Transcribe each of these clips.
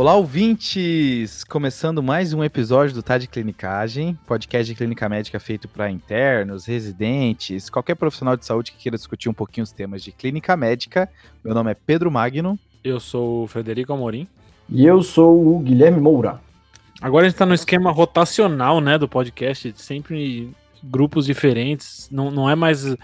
Olá, ouvintes! Começando mais um episódio do Tá de Clinicagem, podcast de clínica médica feito para internos, residentes, qualquer profissional de saúde que queira discutir um pouquinho os temas de clínica médica. Meu nome é Pedro Magno. Eu sou o Frederico Amorim. E eu sou o Guilherme Moura. Agora a gente está no esquema rotacional, né, do podcast, sempre grupos diferentes, não, não é mais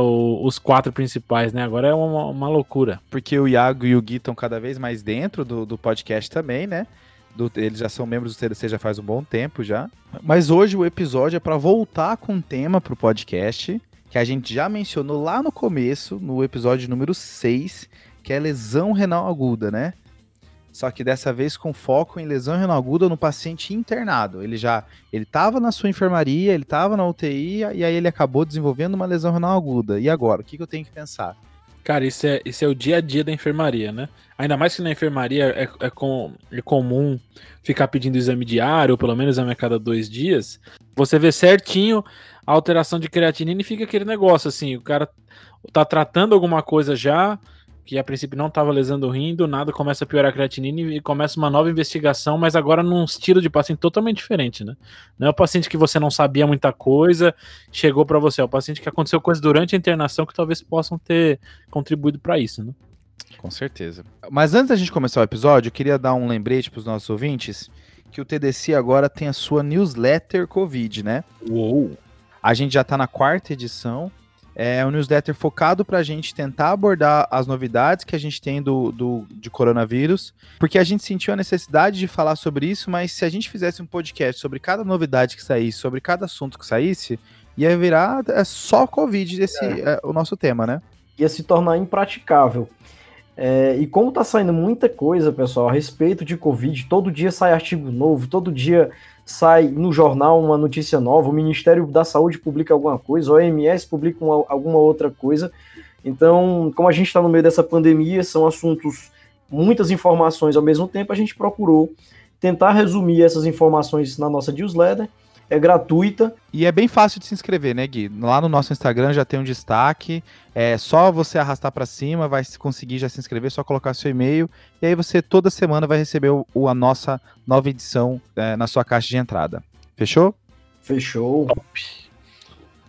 uh, os quatro principais, né? Agora é uma, uma loucura. Porque o Iago e o Gui estão cada vez mais dentro do, do podcast também, né? Do, eles já são membros do CDC já faz um bom tempo já. Mas hoje o episódio é para voltar com um tema para o podcast que a gente já mencionou lá no começo, no episódio número 6, que é lesão renal aguda, né? Só que dessa vez com foco em lesão renal aguda no paciente internado. Ele já ele estava na sua enfermaria, ele estava na UTI e aí ele acabou desenvolvendo uma lesão renal aguda. E agora, o que, que eu tenho que pensar? Cara, isso é, isso é o dia a dia da enfermaria, né? Ainda mais que na enfermaria é, é, com, é comum ficar pedindo exame diário, ou pelo menos a cada dois dias. Você vê certinho a alteração de creatinina e fica aquele negócio assim: o cara tá tratando alguma coisa já, que a princípio não estava lesando o rim, do nada começa a piorar a creatinina e começa uma nova investigação, mas agora num estilo de paciente totalmente diferente, né? Não é o paciente que você não sabia muita coisa, chegou para você, é o paciente que aconteceu coisa durante a internação que talvez possam ter contribuído para isso, né? Com certeza. Mas antes da gente começar o episódio, eu queria dar um lembrete para os nossos ouvintes que o TDC agora tem a sua newsletter Covid, né? Uou! A gente já está na quarta edição é um newsletter focado para a gente tentar abordar as novidades que a gente tem do, do de coronavírus, porque a gente sentiu a necessidade de falar sobre isso, mas se a gente fizesse um podcast sobre cada novidade que saísse, sobre cada assunto que saísse, ia virar é só Covid esse é. É, o nosso tema, né? Ia se tornar impraticável. É, e como tá saindo muita coisa, pessoal, a respeito de Covid, todo dia sai artigo novo, todo dia sai no jornal uma notícia nova, o Ministério da Saúde publica alguma coisa, o OMS publica uma, alguma outra coisa. Então, como a gente está no meio dessa pandemia, são assuntos, muitas informações ao mesmo tempo, a gente procurou tentar resumir essas informações na nossa newsletter é gratuita. E é bem fácil de se inscrever, né, Gui? Lá no nosso Instagram já tem um destaque. É só você arrastar para cima, vai conseguir já se inscrever, só colocar seu e-mail. E aí você toda semana vai receber o, a nossa nova edição é, na sua caixa de entrada. Fechou? Fechou. Top.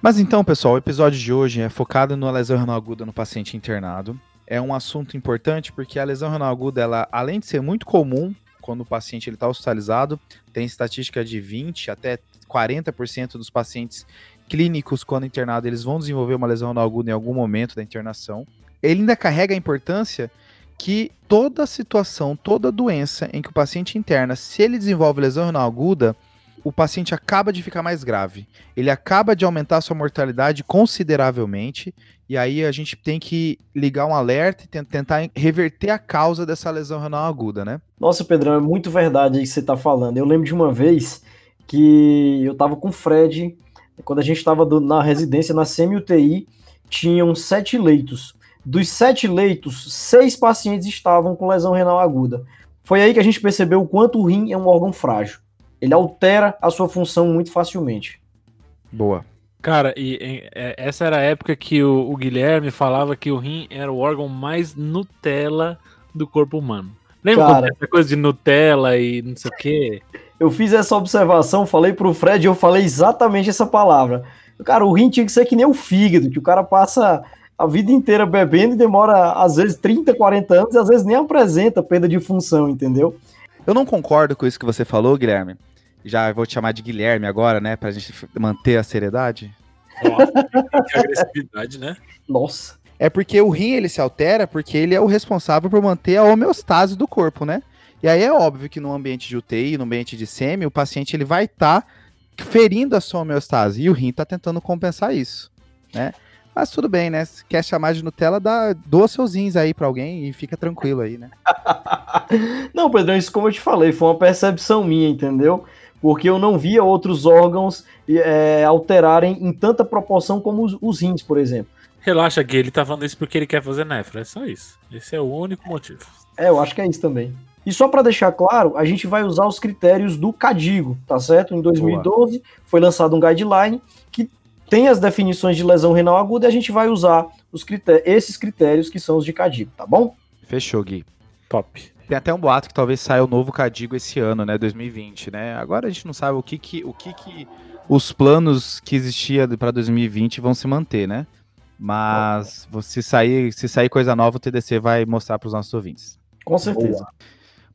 Mas então, pessoal, o episódio de hoje é focado na lesão renal aguda no paciente internado. É um assunto importante porque a lesão renal aguda, ela, além de ser muito comum quando o paciente está hospitalizado, tem estatística de 20 até 40% dos pacientes clínicos, quando internado, eles vão desenvolver uma lesão renal aguda em algum momento da internação. Ele ainda carrega a importância que toda situação, toda doença em que o paciente interna, se ele desenvolve lesão renal aguda, o paciente acaba de ficar mais grave. Ele acaba de aumentar sua mortalidade consideravelmente, e aí a gente tem que ligar um alerta e tentar reverter a causa dessa lesão renal aguda, né? Nossa, Pedrão, é muito verdade isso que você está falando. Eu lembro de uma vez que eu tava com o Fred, quando a gente estava na residência, na semi-UTI, tinham sete leitos. Dos sete leitos, seis pacientes estavam com lesão renal aguda. Foi aí que a gente percebeu o quanto o rim é um órgão frágil. Ele altera a sua função muito facilmente. Boa. Cara, e, e é, essa era a época que o, o, Guilherme falava que o rim era o órgão mais Nutella do corpo humano. Lembra Cara, essa coisa de Nutella e não sei o quê? Eu fiz essa observação, falei pro Fred e eu falei exatamente essa palavra. Cara, o rim tinha que ser que nem o fígado, que o cara passa a vida inteira bebendo e demora, às vezes, 30, 40 anos e às vezes nem apresenta perda de função, entendeu? Eu não concordo com isso que você falou, Guilherme. Já vou te chamar de Guilherme agora, né? Pra gente manter a seriedade. Nossa, que agressividade, né? Nossa. É porque o rim ele se altera porque ele é o responsável por manter a homeostase do corpo, né? E aí é óbvio que no ambiente de UTI, no ambiente de SEMI, o paciente ele vai estar tá ferindo a sua homeostase e o rim está tentando compensar isso, né? Mas tudo bem, né? Se quer chamar de Nutella, dá, doa seus rins aí para alguém e fica tranquilo aí, né? não, Pedrão, isso como eu te falei, foi uma percepção minha, entendeu? Porque eu não via outros órgãos é, alterarem em tanta proporção como os, os rins, por exemplo. Relaxa, Gui, ele tá falando isso porque ele quer fazer nefra, é só isso. Esse é o único motivo. É, eu acho que é isso também. E só para deixar claro, a gente vai usar os critérios do CADIGO, tá certo? Em 2012 Boa. foi lançado um guideline que tem as definições de lesão renal aguda e a gente vai usar os critérios, esses critérios que são os de CADIGO, tá bom? Fechou, Gui. Top. Tem até um boato que talvez saia o novo Cadigo esse ano, né, 2020, né? Agora a gente não sabe o que que, o que, que os planos que existia para 2020 vão se manter, né? Mas se sair, se sair coisa nova, o TDC vai mostrar para os nossos ouvintes. Com certeza. Boa.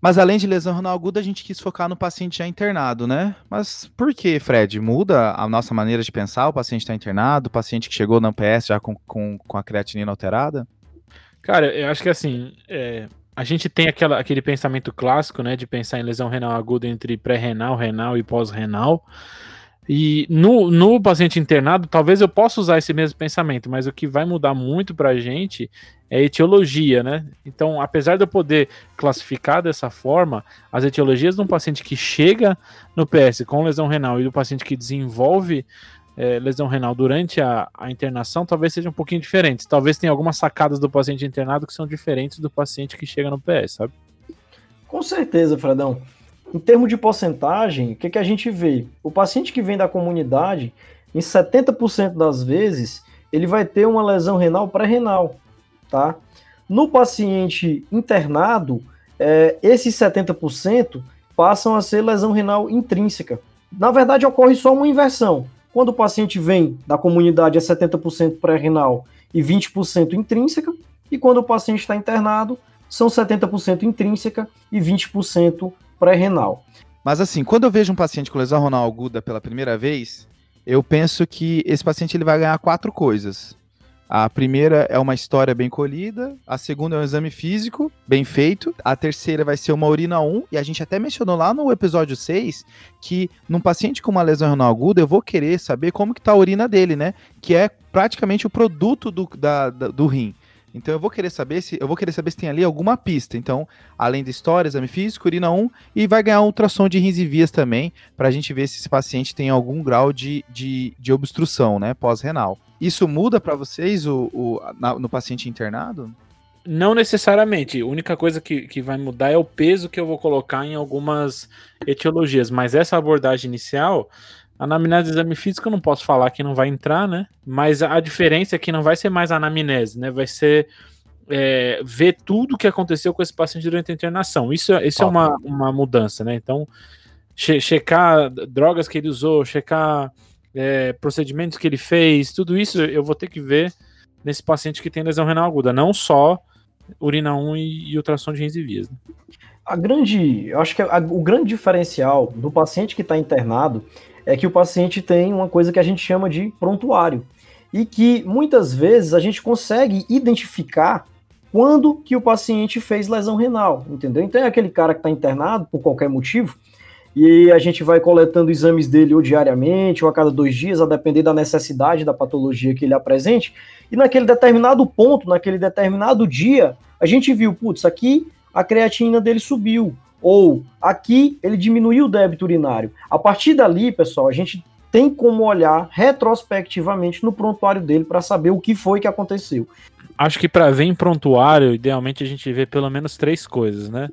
Mas além de lesão renal aguda, a gente quis focar no paciente já internado, né? Mas por que, Fred? Muda a nossa maneira de pensar? O paciente está internado, o paciente que chegou na PS já com, com, com a creatinina alterada? Cara, eu acho que assim, é, a gente tem aquela, aquele pensamento clássico, né, de pensar em lesão renal aguda entre pré-renal, renal e pós-renal. E no, no paciente internado, talvez eu possa usar esse mesmo pensamento, mas o que vai mudar muito para a gente é etiologia, né? Então, apesar de eu poder classificar dessa forma, as etiologias de um paciente que chega no PS com lesão renal e do paciente que desenvolve é, lesão renal durante a, a, internação talvez sejam um pouquinho diferentes. Talvez tenha algumas sacadas do paciente internado que são diferentes do paciente que chega no PS, sabe? Com certeza, Fredão. Em termos de porcentagem, o que, que a gente vê? O paciente que vem da comunidade, em 70% das vezes, ele vai ter uma lesão renal pré-renal, tá? No paciente internado, é, esses 70% passam a ser lesão renal intrínseca. Na verdade, ocorre só uma inversão. Quando o paciente vem da comunidade é 70% pré-renal e 20% intrínseca, e quando o paciente está internado, são 70% intrínseca e 20% pré-renal. Mas assim, quando eu vejo um paciente com lesão renal aguda pela primeira vez, eu penso que esse paciente ele vai ganhar quatro coisas. A primeira é uma história bem colhida, a segunda é um exame físico bem feito, a terceira vai ser uma urina 1, e a gente até mencionou lá no episódio 6 que num paciente com uma lesão renal aguda eu vou querer saber como que tá a urina dele, né? Que é praticamente o produto do, da, da, do rim. Então eu vou querer saber se eu vou querer saber se tem ali alguma pista. Então, além de história, exame físico, urina 1 e vai ganhar um ultrassom de rins e vias também, para a gente ver se esse paciente tem algum grau de, de, de obstrução, né, pós-renal. Isso muda para vocês o, o na, no paciente internado? Não necessariamente. A única coisa que, que vai mudar é o peso que eu vou colocar em algumas etiologias. Mas essa abordagem inicial anamnese do exame físico eu não posso falar que não vai entrar, né? Mas a diferença é que não vai ser mais anamnese, né? Vai ser é, ver tudo o que aconteceu com esse paciente durante a internação. Isso, isso é uma, uma mudança, né? Então, che checar drogas que ele usou, checar é, procedimentos que ele fez, tudo isso eu vou ter que ver nesse paciente que tem lesão renal aguda, não só urina 1 e, e ultrassom de rins e vias. Né? A grande, eu acho que a, o grande diferencial do paciente que está internado é que o paciente tem uma coisa que a gente chama de prontuário e que muitas vezes a gente consegue identificar quando que o paciente fez lesão renal, entendeu? Então é aquele cara que está internado por qualquer motivo e a gente vai coletando exames dele ou diariamente ou a cada dois dias, a depender da necessidade da patologia que ele apresente, e naquele determinado ponto, naquele determinado dia, a gente viu, putz, aqui a creatina dele subiu, ou aqui ele diminuiu o débito urinário. A partir dali, pessoal, a gente tem como olhar retrospectivamente no prontuário dele para saber o que foi que aconteceu. Acho que para ver em prontuário, idealmente a gente vê pelo menos três coisas, né?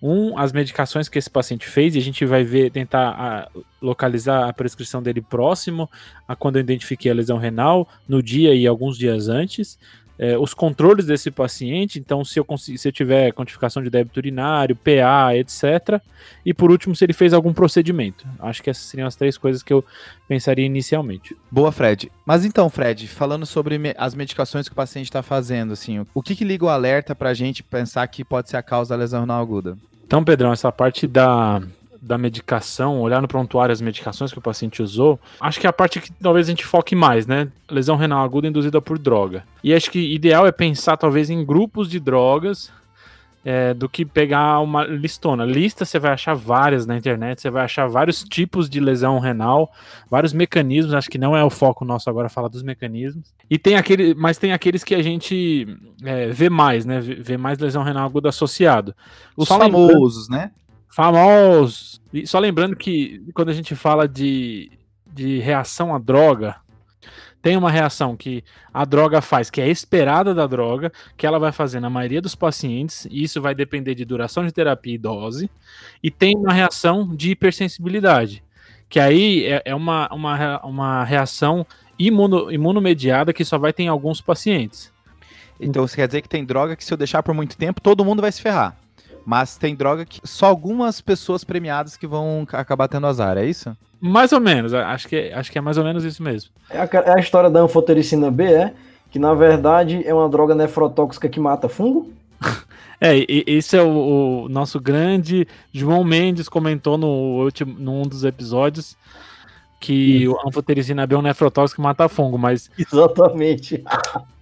Um, as medicações que esse paciente fez, e a gente vai ver, tentar a, localizar a prescrição dele próximo a quando eu identifiquei a lesão renal, no dia e alguns dias antes é, os controles desse paciente, então se eu, se eu tiver quantificação de débito urinário, PA, etc. E por último, se ele fez algum procedimento. Acho que essas seriam as três coisas que eu pensaria inicialmente. Boa, Fred. Mas então, Fred, falando sobre me as medicações que o paciente está fazendo, assim, o que, que liga o alerta para a gente pensar que pode ser a causa da lesão renal aguda? Então, Pedrão, essa parte da, da medicação, olhar no prontuário as medicações que o paciente usou, acho que é a parte que talvez a gente foque mais, né? Lesão renal aguda induzida por droga. E acho que ideal é pensar talvez em grupos de drogas é, do que pegar uma listona. Lista você vai achar várias na internet, você vai achar vários tipos de lesão renal, vários mecanismos. Acho que não é o foco nosso agora falar dos mecanismos. E tem aquele, mas tem aqueles que a gente é, vê mais, né? Vê mais lesão renal aguda associado. Os Só famosos, né? Famosos. E só lembrando que quando a gente fala de, de reação à droga, tem uma reação que a droga faz, que é esperada da droga, que ela vai fazer na maioria dos pacientes, e isso vai depender de duração de terapia e dose, e tem uma reação de hipersensibilidade, que aí é, é uma, uma, uma reação imuno, imunomediada que só vai ter em alguns pacientes. Então, você quer dizer que tem droga que se eu deixar por muito tempo, todo mundo vai se ferrar. Mas tem droga que só algumas pessoas premiadas que vão acabar tendo azar, é isso? Mais ou menos, acho que, acho que é mais ou menos isso mesmo. É a, é a história da anfotericina B, é? Que na verdade é uma droga nefrotóxica que mata fungo? É, esse é o, o, nosso grande. João Mendes comentou no último, num dos episódios que Isso. o anfotericina B é um nefrotóxico que mata fungo, mas. Exatamente.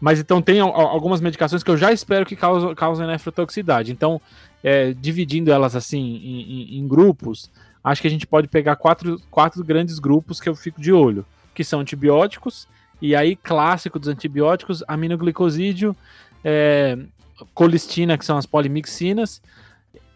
mas então tem algumas medicações que eu já espero que causem, causem nefrotoxicidade. Então, é, dividindo elas assim em, em, em, grupos, acho que a gente pode pegar quatro, quatro grandes grupos que eu fico de olho, que são antibióticos, e aí clássico dos antibióticos, aminoglicosídeo, é, colistina, que são as polimixinas,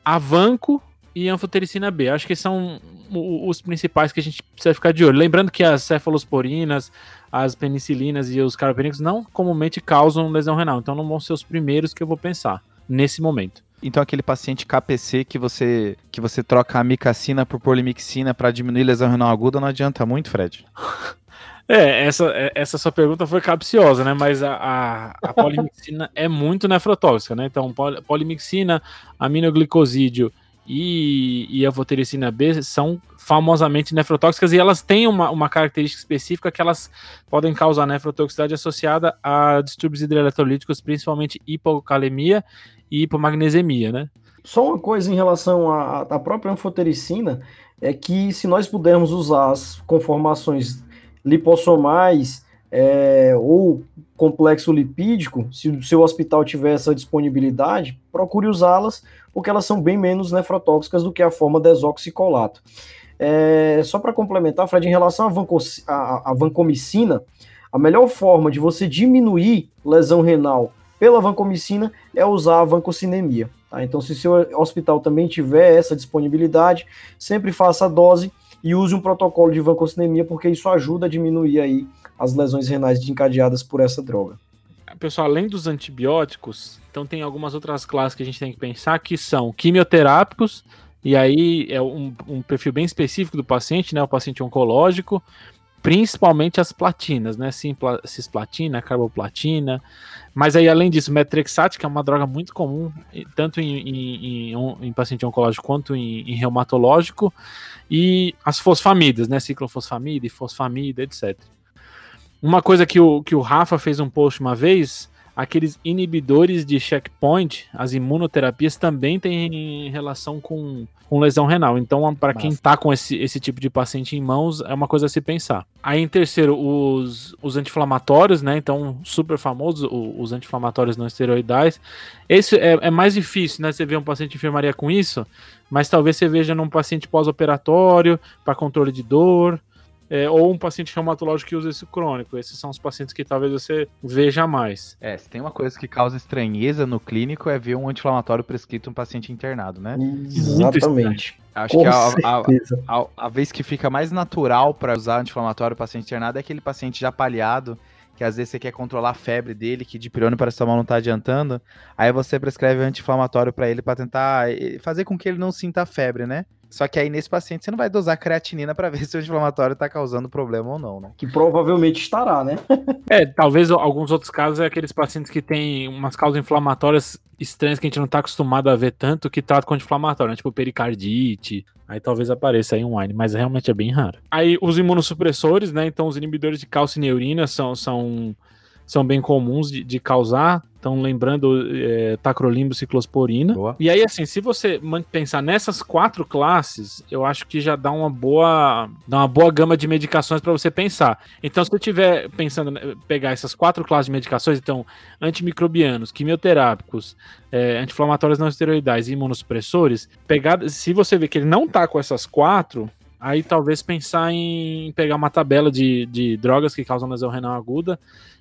avanco e anfotericina B. Acho que são os principais que a gente precisa ficar de olho. Lembrando que as cefalosporinas, as penicilinas e os carbapenicos não comumente causam lesão renal, então não vão ser os primeiros que eu vou pensar nesse momento. Então aquele paciente KPC que você que você troca a amicacina por polimixina para diminuir lesão renal aguda não adianta muito, Fred. É, essa, é, essa sua pergunta foi capciosa, né? Mas a, a, a polimixina é muito nefrotóxica, né? Então, pol, polimixina, aminoglicosídeo e, e a votericina B são famosamente nefrotóxicas e elas têm uma, uma característica específica que elas podem causar nefrotoxicidade associada a distúrbios hidroeletrolíticos, principalmente hipocalemia e hipomagnesemia, né? Só uma coisa em relação à, à própria anfotericina é que se nós pudermos usar as conformações lipossomais é, ou complexo lipídico, se o seu hospital tiver essa disponibilidade, procure usá-las, porque elas são bem menos nefrotóxicas do que a forma desoxicolato. É, só para complementar, Fred, em relação à vancomicina, a melhor forma de você diminuir lesão renal pela vancomicina é usar a vancocinemia. Tá? Então, se seu hospital também tiver essa disponibilidade, sempre faça a dose e use um protocolo de vancocinemia, porque isso ajuda a diminuir aí as lesões renais encadeadas por essa droga. Pessoal, além dos antibióticos, então tem algumas outras classes que a gente tem que pensar que são quimioterápicos, e aí é um, um perfil bem específico do paciente, né? O paciente oncológico, principalmente as platinas, né? Cisplatina, carboplatina. Mas aí, além disso, metrexate, que é uma droga muito comum, tanto em, em, em, em paciente oncológico quanto em, em, reumatológico, e as fosfamidas, né? Ciclofosfamida e fosfamida, etc. Uma coisa que o, que o Rafa fez um post uma vez aqueles inibidores de checkpoint, as imunoterapias também têm relação com, com lesão renal. Então, para quem está com esse, esse tipo de paciente em mãos, é uma coisa a se pensar. Aí, em terceiro, os, os anti-inflamatórios, né? Então, super famosos, os anti-inflamatórios não esteroidais. Esse é, é mais difícil, né? Você vê um paciente de enfermaria com isso, mas talvez você veja num paciente pós-operatório, para controle de dor é, ou um paciente reumatológico que usa esse crônico. Esses são os pacientes que talvez você veja mais. É, se tem uma coisa que causa estranheza no clínico é ver um anti-inflamatório prescrito um paciente internado, né? Exatamente. Acho Com que a, a, a, a, vez que fica mais natural para usar anti-inflamatório paciente internado é aquele paciente já palhado que às vezes você quer controlar a febre dele, que de pirona para mal não tá adiantando, aí você prescreve anti-inflamatório para ele para tentar eh, fazer com que ele não sinta a febre, né? Só que aí nesse paciente você não vai dosar creatinina para ver se o inflamatório está causando problema ou não, né? Que provavelmente estará, né? é, talvez alguns outros casos é aqueles pacientes que têm umas causas inflamatórias estranhas que a gente não está acostumado a ver tanto que tratam com anti-inflamatório, né? tipo pericardite. Aí talvez apareça aí um wine, mas realmente é bem raro. Aí os imunossupressores, né? Então os inibidores de calcineurina são, são são bem comuns de, de causar. Então, lembrando, é, tacrolimbo, ciclosporina. Boa. E aí, assim, se você pensar nessas quatro classes, eu acho que já dá uma boa, dá uma boa gama de medicações para você pensar. Então, se você estiver pensando né, pegar essas quatro classes de medicações, então, antimicrobianos, quimioterápicos, é, anti-inflamatórios não esteroidais e imunossupressores, pegar, se você vê que ele não tá com essas quatro, aí talvez pensar em pegar uma tabela de, de drogas que causam lesão renal aguda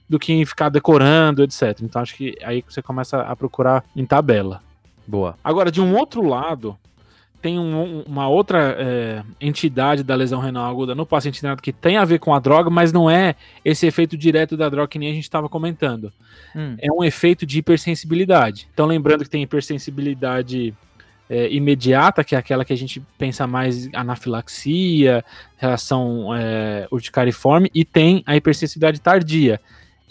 do que em ficar decorando, etc. Então acho que aí você começa a procurar em tabela. Boa. Agora, de um outro lado, tem um, uma outra é, entidade da lesão renal aguda no paciente internado que tem a ver com a droga, mas não é esse efeito direto da droga que nem a gente estava comentando. Hum. É um efeito de hipersensibilidade. Então, lembrando que tem hipersensibilidade é, imediata, que é aquela que a gente pensa mais anafilaxia, reação é, urticariforme, e tem a hipersensibilidade tardia,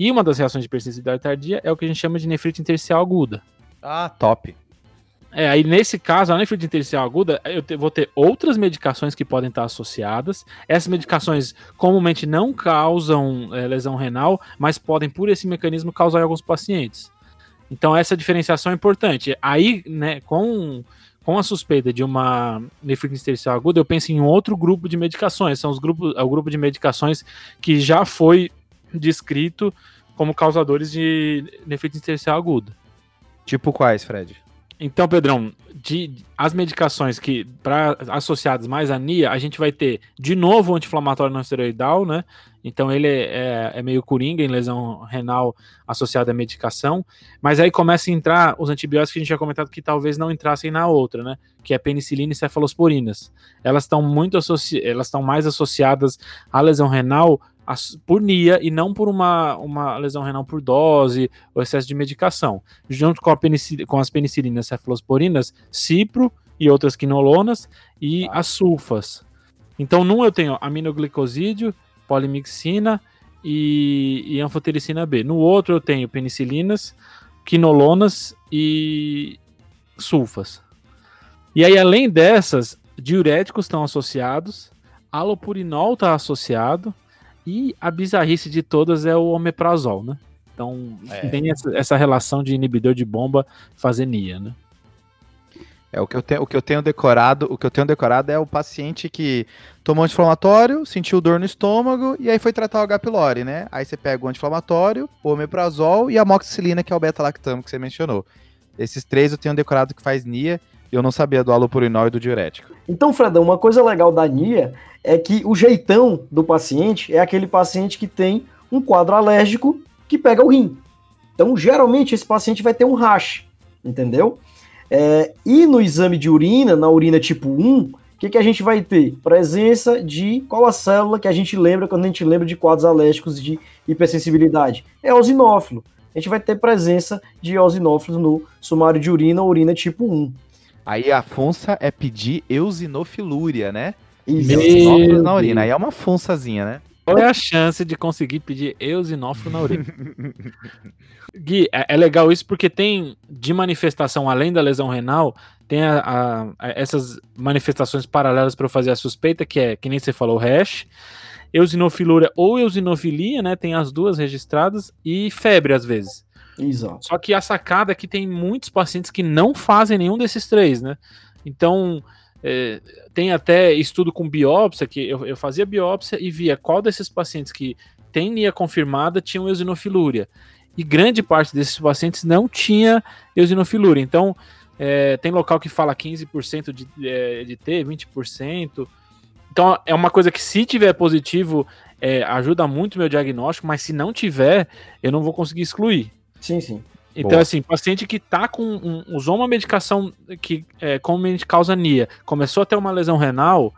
e uma das reações de hipersensibilidade tardia é o que a gente chama de nefrite intersticial aguda. Ah, top. É, aí nesse caso, a nefrite intersticial aguda, eu te, vou ter outras medicações que podem estar associadas. Essas medicações comumente não causam é, lesão renal, mas podem, por esse mecanismo, causar em alguns pacientes. Então, essa diferenciação é importante. Aí, né, com, com a suspeita de uma nefrite intersticial aguda, eu penso em outro grupo de medicações. São os grupos, é o grupo de medicações que já foi descrito como causadores de nefrite intersticial aguda. Tipo quais, Fred? Então, Pedrão, de, as medicações que para associadas mais à NIA, a gente vai ter de novo o anti-inflamatório não esteroidal, né? Então ele é, é, é, meio coringa em lesão renal associada à medicação, mas aí começa a entrar os antibióticos que a gente já comentado que talvez não entrassem na outra, né? Que é penicilina e cefalosporinas. Elas estão muito associ... elas estão mais associadas à lesão renal por NIA e não por uma, uma lesão renal por dose ou excesso de medicação. Junto com, com as penicilinas cefalosporinas, cipro e outras quinolonas e ah. as sulfas. Então, num eu tenho aminoglicosídeo, polimixina e, e anfotericina B. No outro eu tenho penicilinas, quinolonas e sulfas. E aí, além dessas, diuréticos estão associados, alopurinol está associado, e a bizarrice de todas é o omeprazol, né? Então é. tem essa, essa, relação de inibidor de bomba fazer NIA, né? É o que eu tenho, o que eu tenho decorado, o que eu tenho decorado é o paciente que tomou anti-inflamatório, sentiu dor no estômago e aí foi tratar o H. pylori, né? Aí você pega o anti-inflamatório, o omeprazol e a amoxicilina, que é o beta-lactamo que você mencionou. Esses três eu tenho decorado que faz NIA eu não sabia do alopurinol e do diurético. Então, Fredão, uma coisa legal da NIA é que o jeitão do paciente é aquele paciente que tem um quadro alérgico que pega o rim. Então, geralmente, esse paciente vai ter um rash, entendeu? É, e no exame de urina, na urina tipo 1, o que, que a gente vai ter? Presença de qual a célula que a gente lembra quando a gente lembra de quadros alérgicos de hipersensibilidade? É eosinófilo. A gente vai ter presença de eosinófilos no sumário de urina, urina tipo 1. Aí a funça é pedir eosinofilúria, né? Eosinófilos na urina. Aí é uma funçazinha, né? Qual é a chance de conseguir pedir eosinófilo na urina? Gui, é, é, legal isso porque tem de manifestação, além da lesão renal, tem a, a, a, essas manifestações paralelas para eu fazer a suspeita, que é, que nem você falou, hash, eosinofilúria ou eosinofilia, né? Tem as duas registradas, e febre às vezes. Exato. Só que a sacada é que tem muitos pacientes que não fazem nenhum desses três, né? Então, é, tem até estudo com biópsia, que eu, eu, fazia biópsia e via qual desses pacientes que tem NIA confirmada tinham eosinofilúria. E grande parte desses pacientes não tinha eosinofilúria. Então, é, tem local que fala 15% de, é, de ter, 20%. Então, é uma coisa que se tiver positivo, é, ajuda muito o meu diagnóstico, mas se não tiver, eu não vou conseguir excluir. Sim, sim. Então, Boa. assim, paciente que tá com. Um, usou uma medicação que é, comumente causa NIA, começou a ter uma lesão renal,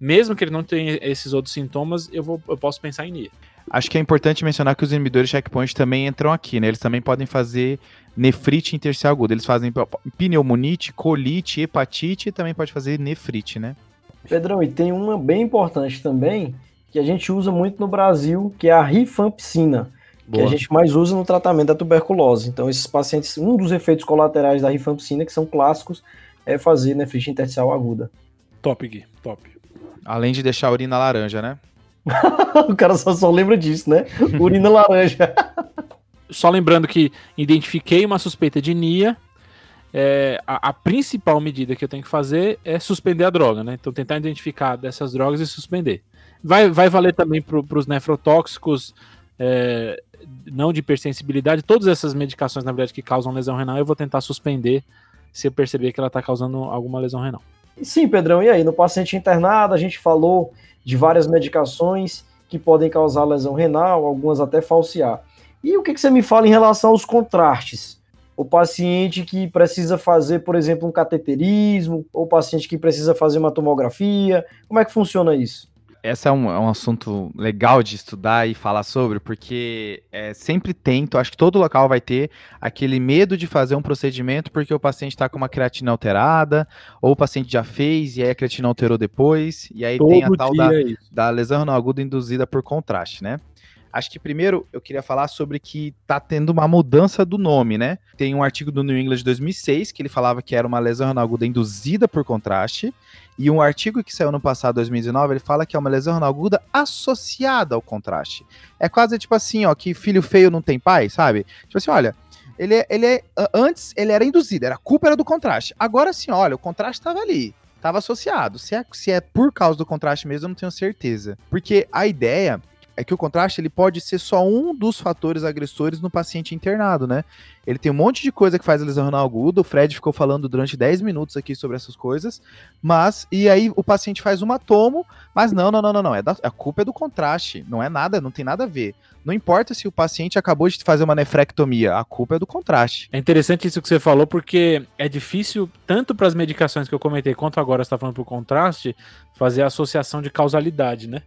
mesmo que ele não tenha esses outros sintomas, eu, vou, eu posso pensar em NIA. Acho que é importante mencionar que os inibidores de checkpoint também entram aqui, né? Eles também podem fazer nefrite intersticial aguda. Eles fazem pneumonite, colite, hepatite e também pode fazer nefrite, né? Pedrão, e tem uma bem importante também, que a gente usa muito no Brasil, que é a rifampicina Boa. que a gente mais usa no tratamento da tuberculose. Então, esses pacientes, um dos efeitos colaterais da rifampicina, que são clássicos, é fazer nefrite intersticial aguda. Top, Gui, top. Além de deixar a urina laranja, né? o cara só, só lembra disso, né? Urina laranja. só lembrando que identifiquei uma suspeita de NIA, é, a, a, principal medida que eu tenho que fazer é suspender a droga, né? Então tentar identificar dessas drogas e suspender. Vai, vai valer também para os nefrotóxicos, é, não de hipersensibilidade, todas essas medicações, na verdade, que causam lesão renal, eu vou tentar suspender se eu perceber que ela está causando alguma lesão renal. Sim, Pedrão, e aí? No paciente internado, a gente falou de várias medicações que podem causar lesão renal, algumas até falsear. E o que, que você me fala em relação aos contrastes? O paciente que precisa fazer, por exemplo, um cateterismo, ou o paciente que precisa fazer uma tomografia, como é que funciona isso? Esse é um, é um assunto legal de estudar e falar sobre, porque é, sempre tem, acho que todo local vai ter aquele medo de fazer um procedimento porque o paciente está com uma creatina alterada, ou o paciente já fez e aí a creatina alterou depois, e aí todo tem a tal da, é da lesão renal aguda induzida por contraste, né? Acho que primeiro eu queria falar sobre que tá tendo uma mudança do nome, né? Tem um artigo do New England de 2006 que ele falava que era uma lesão renal aguda induzida por contraste, e um artigo que saiu no passado, 2019, ele fala que é uma lesão renal aguda associada ao contraste. É quase tipo assim, ó, que filho feio não tem pai, sabe? Tipo assim, olha, ele, é, ele é, antes ele era induzido, era a culpa era do contraste. Agora sim, olha, o contraste estava ali, estava associado. Se é, se é por causa do contraste mesmo, eu não tenho certeza. Porque a ideia é que o contraste ele pode ser só um dos fatores agressores no paciente internado, né? Ele tem um monte de coisa que faz a lesão renal aguda. O Fred ficou falando durante 10 minutos aqui sobre essas coisas, mas e aí o paciente faz uma tomo, mas não, não, não, não, não. É da, a culpa é do contraste, não é nada, não tem nada a ver. Não importa se o paciente acabou de fazer uma nefrectomia, a culpa é do contraste. É interessante isso que você falou, porque é difícil, tanto para as medicações que eu comentei, quanto agora você está falando para o contraste, fazer a associação de causalidade, né?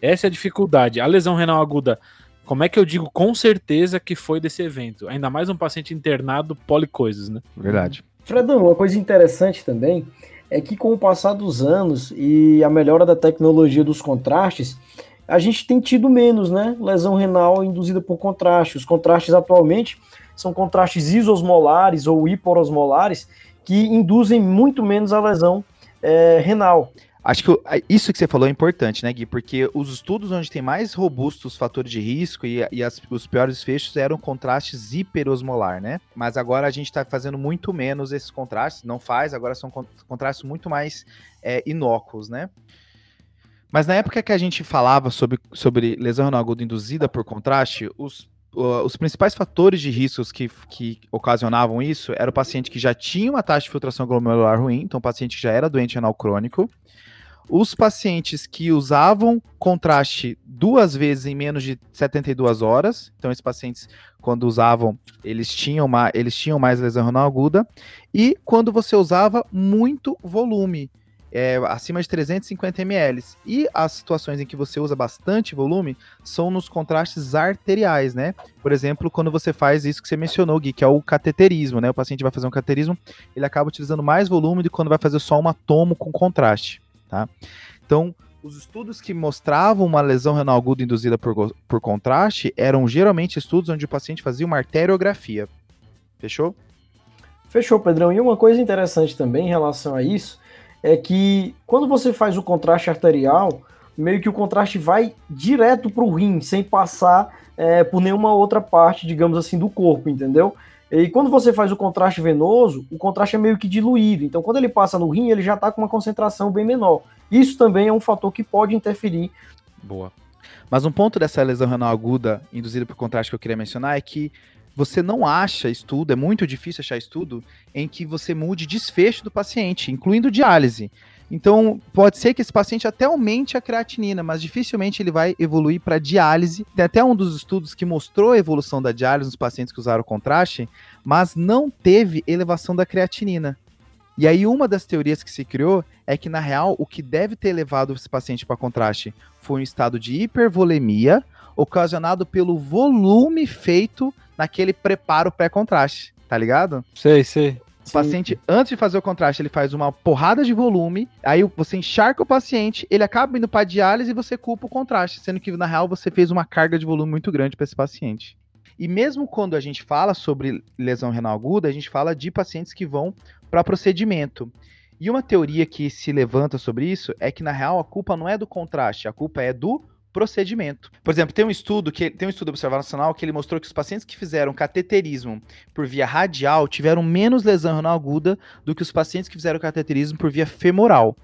Essa é a dificuldade. A lesão renal aguda, como é que eu digo com certeza que foi desse evento? Ainda mais um paciente internado policoisas, né? Verdade. Fredão, uma coisa interessante também é que com o passar dos anos e a melhora da tecnologia dos contrastes, a gente tem tido menos, né? Lesão renal induzida por contraste. Os contrastes atualmente são contrastes isosmolares ou hiporosmolares que induzem muito menos a lesão é, renal. Acho que isso que você falou é importante, né, Gui? Porque os estudos onde tem mais robustos fatores de risco e, e as, os piores fechos eram contrastes hiperosmolar, né? Mas agora a gente está fazendo muito menos esses contrastes, não faz, agora são contrastes muito mais é, inócuos, né? Mas na época que a gente falava sobre, sobre lesão renal aguda induzida por contraste, os, uh, os principais fatores de riscos que, que ocasionavam isso era o paciente que já tinha uma taxa de filtração glomerular ruim, então o paciente que já era doente renal crônico, os pacientes que usavam contraste duas vezes em menos de 72 horas, então esses pacientes, quando usavam, eles tinham, uma, eles tinham mais lesão renal aguda, e quando você usava muito volume, é, acima de 350 ml. E as situações em que você usa bastante volume são nos contrastes arteriais, né? Por exemplo, quando você faz isso que você mencionou, Gui, que é o cateterismo, né? O paciente vai fazer um cateterismo, ele acaba utilizando mais volume do que quando vai fazer só uma tomo com contraste. Tá? Então, os estudos que mostravam uma lesão renal aguda induzida por, por contraste eram geralmente estudos onde o paciente fazia uma arteriografia. Fechou? Fechou, Pedrão. E uma coisa interessante também em relação a isso é que quando você faz o contraste arterial, meio que o contraste vai direto para o rim, sem passar é, por nenhuma outra parte, digamos assim, do corpo, entendeu? E quando você faz o contraste venoso, o contraste é meio que diluído. Então, quando ele passa no rim, ele já está com uma concentração bem menor. Isso também é um fator que pode interferir. Boa. Mas um ponto dessa lesão renal aguda induzida por contraste que eu queria mencionar é que você não acha estudo, é muito difícil achar estudo em que você mude desfecho do paciente, incluindo diálise. Então, pode ser que esse paciente até aumente a creatinina, mas dificilmente ele vai evoluir para diálise. Tem até um dos estudos que mostrou a evolução da diálise nos pacientes que usaram contraste, mas não teve elevação da creatinina. E aí, uma das teorias que se criou é que, na real, o que deve ter levado esse paciente para contraste foi um estado de hipervolemia ocasionado pelo volume feito naquele preparo pré-contraste, tá ligado? Sei, sei. O paciente, antes de fazer o contraste, ele faz uma porrada de volume, aí você encharca o paciente, ele acaba indo para diálise e você culpa o contraste, sendo que na real você fez uma carga de volume muito grande para esse paciente. E mesmo quando a gente fala sobre lesão renal aguda, a gente fala de pacientes que vão para procedimento. E uma teoria que se levanta sobre isso é que na real a culpa não é do contraste, a culpa é do procedimento. Por exemplo, tem um estudo que tem um estudo observacional que ele mostrou que os pacientes que fizeram cateterismo por via radial tiveram menos lesão renal aguda do que os pacientes que fizeram cateterismo por via femoral,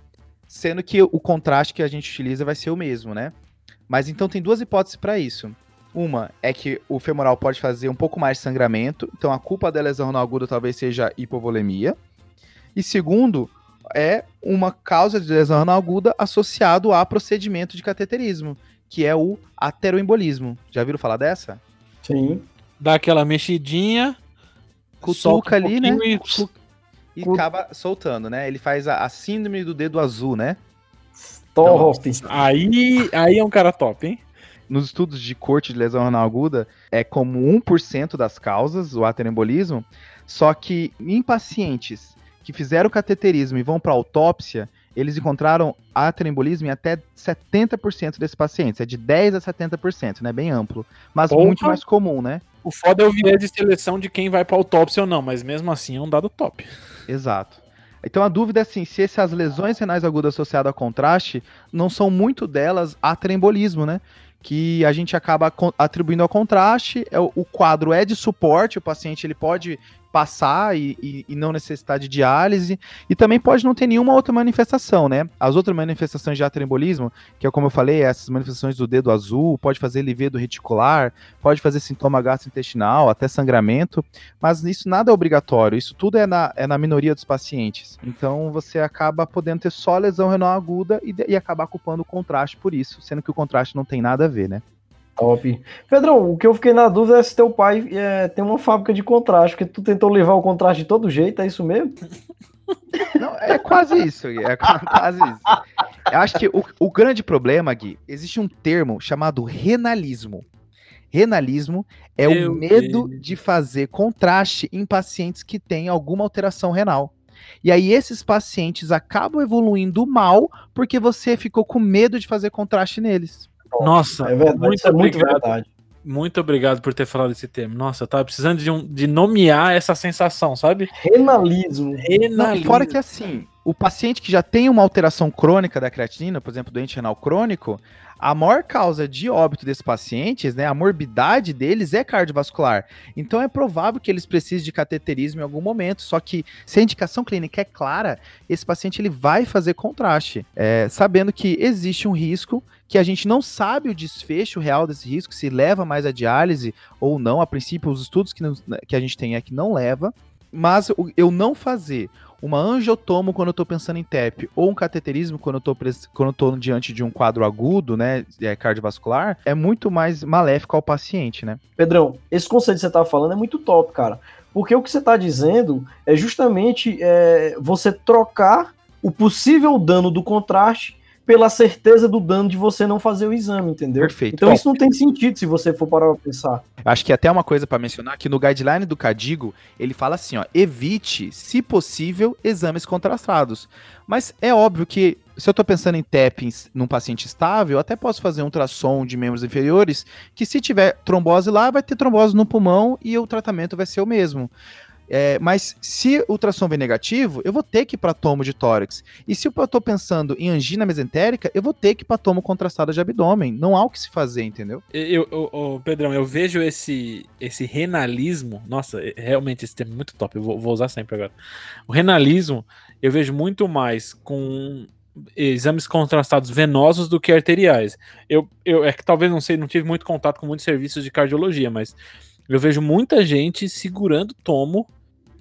sendo que o contraste que a gente utiliza vai ser o mesmo, né? Mas então tem duas hipóteses para isso. Uma é que o femoral pode fazer um pouco mais de sangramento, então a culpa da lesão renal aguda talvez seja hipovolemia. E segundo, é uma causa de lesão renal aguda associado a procedimento de cateterismo que é o ateroembolismo. Já viram falar dessa? Sim. Dá aquela mexidinha, cutuca um ali, né? E, e acaba soltando, né? Ele faz a, a síndrome do dedo azul, né? Top. Então, aí, aí é um cara top, hein? Nos estudos de corte de lesão renal aguda, é como 1% das causas, o ateroembolismo, só que em pacientes que fizeram cateterismo e vão para autópsia, eles encontraram atrembolismo em até 70% desses pacientes. É de 10 a 70%, né? Bem amplo. Mas muito mais comum, né? O foda é o viés de seleção de quem vai para autópsia ou não, mas mesmo assim é um dado top. Exato. Então a dúvida é assim, se essas lesões renais agudas associadas a contraste não são muito delas a trembolismo, né? Que a gente acaba atribuindo ao contraste, é o quadro é de suporte, o paciente ele pode passar e, e, e, não necessitar de diálise, e também pode não ter nenhuma outra manifestação, né? As outras manifestações de atrembolismo, que é como eu falei, essas manifestações do dedo azul, pode fazer livedo reticular, pode fazer sintoma gastrointestinal, até sangramento, mas isso nada é obrigatório, isso tudo é na, é na minoria dos pacientes. Então você acaba podendo ter só lesão renal aguda e, e acabar culpando o contraste por isso, sendo que o contraste não tem nada a ver, né? Top. Pedrão, o que eu fiquei na dúvida é se teu pai é, tem uma fábrica de contraste, porque tu tentou levar o contraste de todo jeito, é isso mesmo? Não, é quase isso, Gui. É quase isso. Eu acho que o, o grande problema, Gui, existe um termo chamado renalismo. Renalismo é Meu o medo Deus. de fazer contraste em pacientes que têm alguma alteração renal. E aí esses pacientes acabam evoluindo mal porque você ficou com medo de fazer contraste neles. Nossa, é verdade, muito, é muito verdade. Muito obrigado por ter falado esse termo. Nossa, eu tava precisando de, um, de nomear essa sensação, sabe? Renalismo. Renalismo. Não, fora que assim, o paciente que já tem uma alteração crônica da creatinina, por exemplo, doente renal crônico, a maior causa de óbito desses pacientes, né, a morbidade deles é cardiovascular. Então é provável que eles precisem de cateterismo em algum momento, só que se a indicação clínica é clara, esse paciente ele vai fazer contraste, é, sabendo que existe um risco que a gente não sabe o desfecho real desse risco, se leva mais a diálise ou não. A princípio, os estudos que, que a gente tem é que não leva. Mas eu não fazer uma angiotomo quando eu estou pensando em TEP, ou um cateterismo quando eu estou quando diante de um quadro agudo, né, é, cardiovascular, é muito mais maléfico ao paciente, né? Pedrão, esse conceito que você está falando é muito top, cara. Porque o que você está dizendo é justamente é, você trocar o possível dano do contraste pela certeza do dano de você não fazer o exame, entendeu? Perfeito. Então Bom, isso não tem sentido se você for parar pra pensar. Acho que até uma coisa para mencionar que no guideline do Cadigo, ele fala assim, ó, evite, se possível, exames contrastados. Mas é óbvio que se eu estou pensando em tappings num paciente estável, até posso fazer um ultrassom de membros inferiores, que se tiver trombose lá, vai ter trombose no pulmão e o tratamento vai ser o mesmo. É, mas se o ultrassom vem negativo, eu vou ter que ir para tomo de tórax. E se eu estou pensando em angina mesentérica, eu vou ter que ir para tomo contrastado de abdômen. Não há o que se fazer, entendeu? Eu, eu, eu, Pedrão, eu vejo esse, esse renalismo. Nossa, é, realmente esse termo é muito top. Eu vou, vou usar sempre agora. O renalismo, eu vejo muito mais com exames contrastados venosos do que arteriais. Eu, eu é que talvez não sei, não tive muito contato com muitos serviços de cardiologia, mas eu vejo muita gente segurando tomo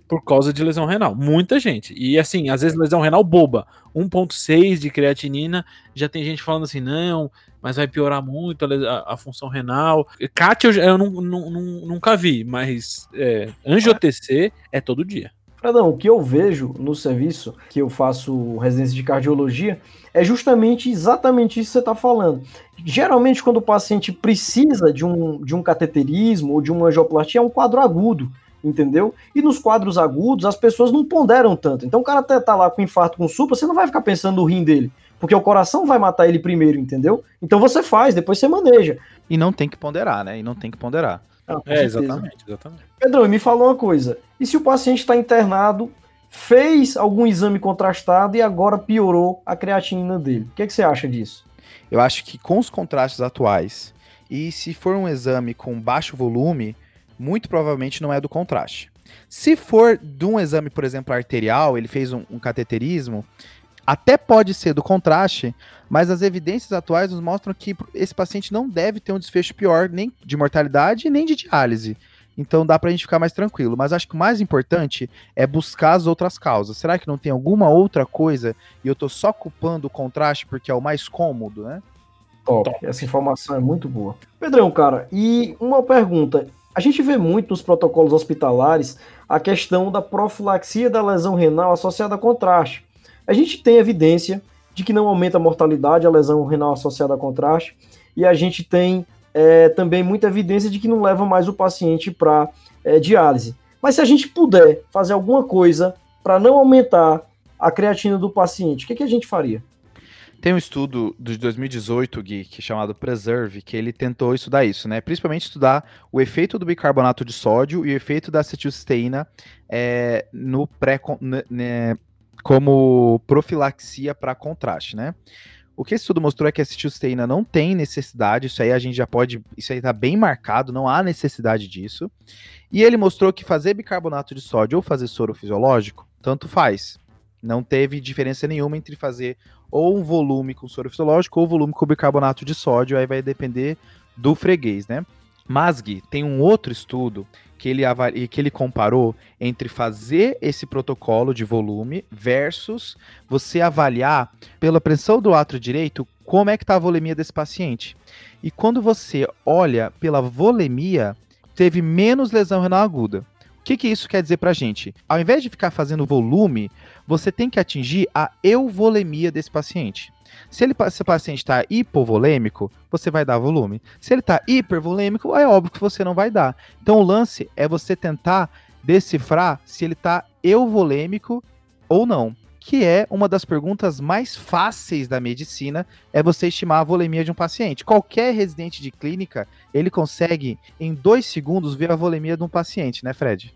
por causa de lesão renal. Muita gente. E assim, às vezes lesão renal boba. 1,6 de creatinina. Já tem gente falando assim, não, mas vai piorar muito a, a função renal. CAT eu, eu nunca vi, mas é, angiotc é todo dia. O que eu vejo no serviço que eu faço residência de cardiologia é justamente exatamente isso que você está falando. Geralmente, quando o paciente precisa de um, de um cateterismo ou de uma angioplastia, é um quadro agudo entendeu? E nos quadros agudos as pessoas não ponderam tanto. Então o cara tá, tá lá com infarto com supra, você não vai ficar pensando no rim dele, porque o coração vai matar ele primeiro, entendeu? Então você faz, depois você maneja. E não tem que ponderar, né? E não tem que ponderar. Ah, é, exatamente, exatamente. Pedrão, me falou uma coisa. E se o paciente está internado, fez algum exame contrastado e agora piorou a creatinina dele? O que, é que você acha disso? Eu acho que com os contrastes atuais, e se for um exame com baixo volume, muito provavelmente não é do contraste. Se for de um exame, por exemplo, arterial, ele fez um, um cateterismo, até pode ser do contraste, mas as evidências atuais nos mostram que esse paciente não deve ter um desfecho pior nem de mortalidade nem de diálise. Então dá pra gente ficar mais tranquilo. Mas acho que o mais importante é buscar as outras causas. Será que não tem alguma outra coisa e eu tô só culpando o contraste porque é o mais cômodo, né? Top. Top. Essa informação é muito boa. Pedrão, cara, e uma pergunta. A gente vê muito nos protocolos hospitalares a questão da profilaxia da lesão renal associada a contraste. A gente tem evidência de que não aumenta a mortalidade a lesão renal associada a contraste, e a gente tem é, também muita evidência de que não leva mais o paciente para é, diálise. Mas se a gente puder fazer alguma coisa para não aumentar a creatina do paciente, o que, que a gente faria? Tem um estudo de 2018, Gui, que é chamado Preserve, que ele tentou estudar isso, né? Principalmente estudar o efeito do bicarbonato de sódio e o efeito da acetilcisteína é, no pré, como profilaxia para contraste, né? O que esse estudo mostrou é que a acetilcisteína não tem necessidade, isso aí a gente já pode, isso aí tá bem marcado, não há necessidade disso. E ele mostrou que fazer bicarbonato de sódio ou fazer soro fisiológico, tanto faz. Não teve diferença nenhuma entre fazer ou um volume com soro fisiológico ou volume com bicarbonato de sódio, aí vai depender do freguês, né? Mas, Gui, tem um outro estudo que ele, que ele comparou entre fazer esse protocolo de volume versus você avaliar pela pressão do átrio direito como é que está a volemia desse paciente. E quando você olha pela volemia, teve menos lesão renal aguda que, que isso quer dizer pra gente? Ao invés de ficar fazendo volume, você tem que atingir a euvolemia desse paciente. Se, ele, se o paciente está hipovolêmico, você vai dar volume. Se ele está hipervolêmico, é óbvio que você não vai dar. Então o lance é você tentar decifrar se ele está euvolêmico ou não que é uma das perguntas mais fáceis da medicina, é você estimar a volemia de um paciente. Qualquer residente de clínica, ele consegue, em dois segundos, ver a volemia de um paciente, né, Fred?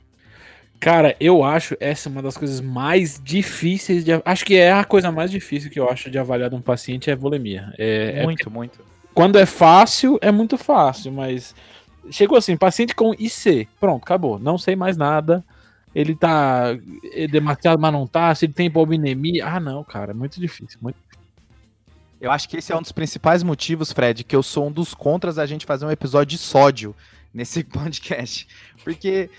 Cara, eu acho essa uma das coisas mais difíceis de. Acho que é a coisa mais difícil que eu acho de avaliar de um paciente é a volemia. É, é muito, é... muito. Quando é fácil, é muito fácil, mas. Chegou assim, paciente com IC. Pronto, acabou. Não sei mais nada ele tá é demasiado, mas não tá, se ele tem hipominemia. Ah, não, cara, é muito difícil, muito Eu acho que esse é um dos principais motivos, Fred, que eu sou um dos contras a gente fazer um episódio de sódio nesse podcast. Porque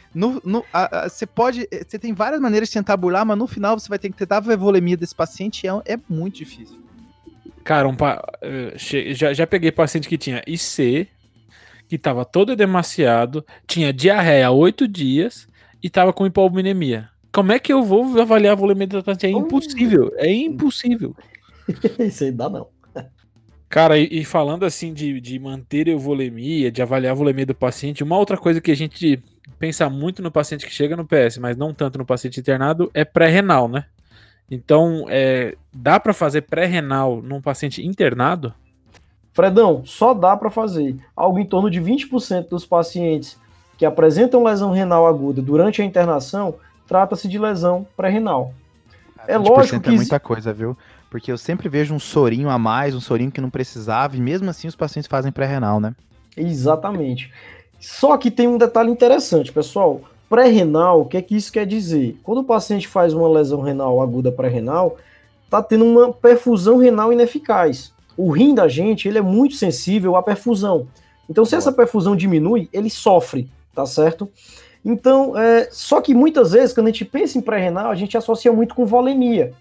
você pode. Você tem várias maneiras de tentar burlar, mas no final você vai ter que tentar a volemia desse paciente é, é muito difícil. Cara, um pa... Eh, já, já peguei paciente que tinha IC, que tava todo demasiado, tinha diarreia há oito dias e tava com hipominemia. Como é que eu vou avaliar a volumetria do paciente? É impossível, é impossível. Isso aí dá não. Cara, e, e, falando assim de, de manter a volemia, de avaliar a volemia do paciente, uma outra coisa que a gente pensa muito no paciente que chega no PS, mas não tanto no paciente internado, é pré-renal, né? Então, é, dá para fazer pré-renal num paciente internado? Fredão, só dá para fazer. Algo em torno de 20% dos pacientes que apresentam lesão renal aguda durante a internação, trata-se de lesão pré-renal. É lógico que é muita coisa, viu? Porque eu sempre vejo um sorinho a mais, um sorinho que não precisava, e mesmo assim os pacientes fazem pré-renal, né? Exatamente. Só que tem um detalhe interessante, pessoal. Pré-renal, o que é que isso quer dizer? Quando o paciente faz uma lesão renal aguda pré-renal, tá tendo uma perfusão renal ineficaz. O rim da gente, ele é muito sensível à perfusão. Então, se essa perfusão diminui, ele sofre tá certo? Então, é, só que muitas vezes, quando a gente pensa em pré-renal, a gente associa muito com volemia.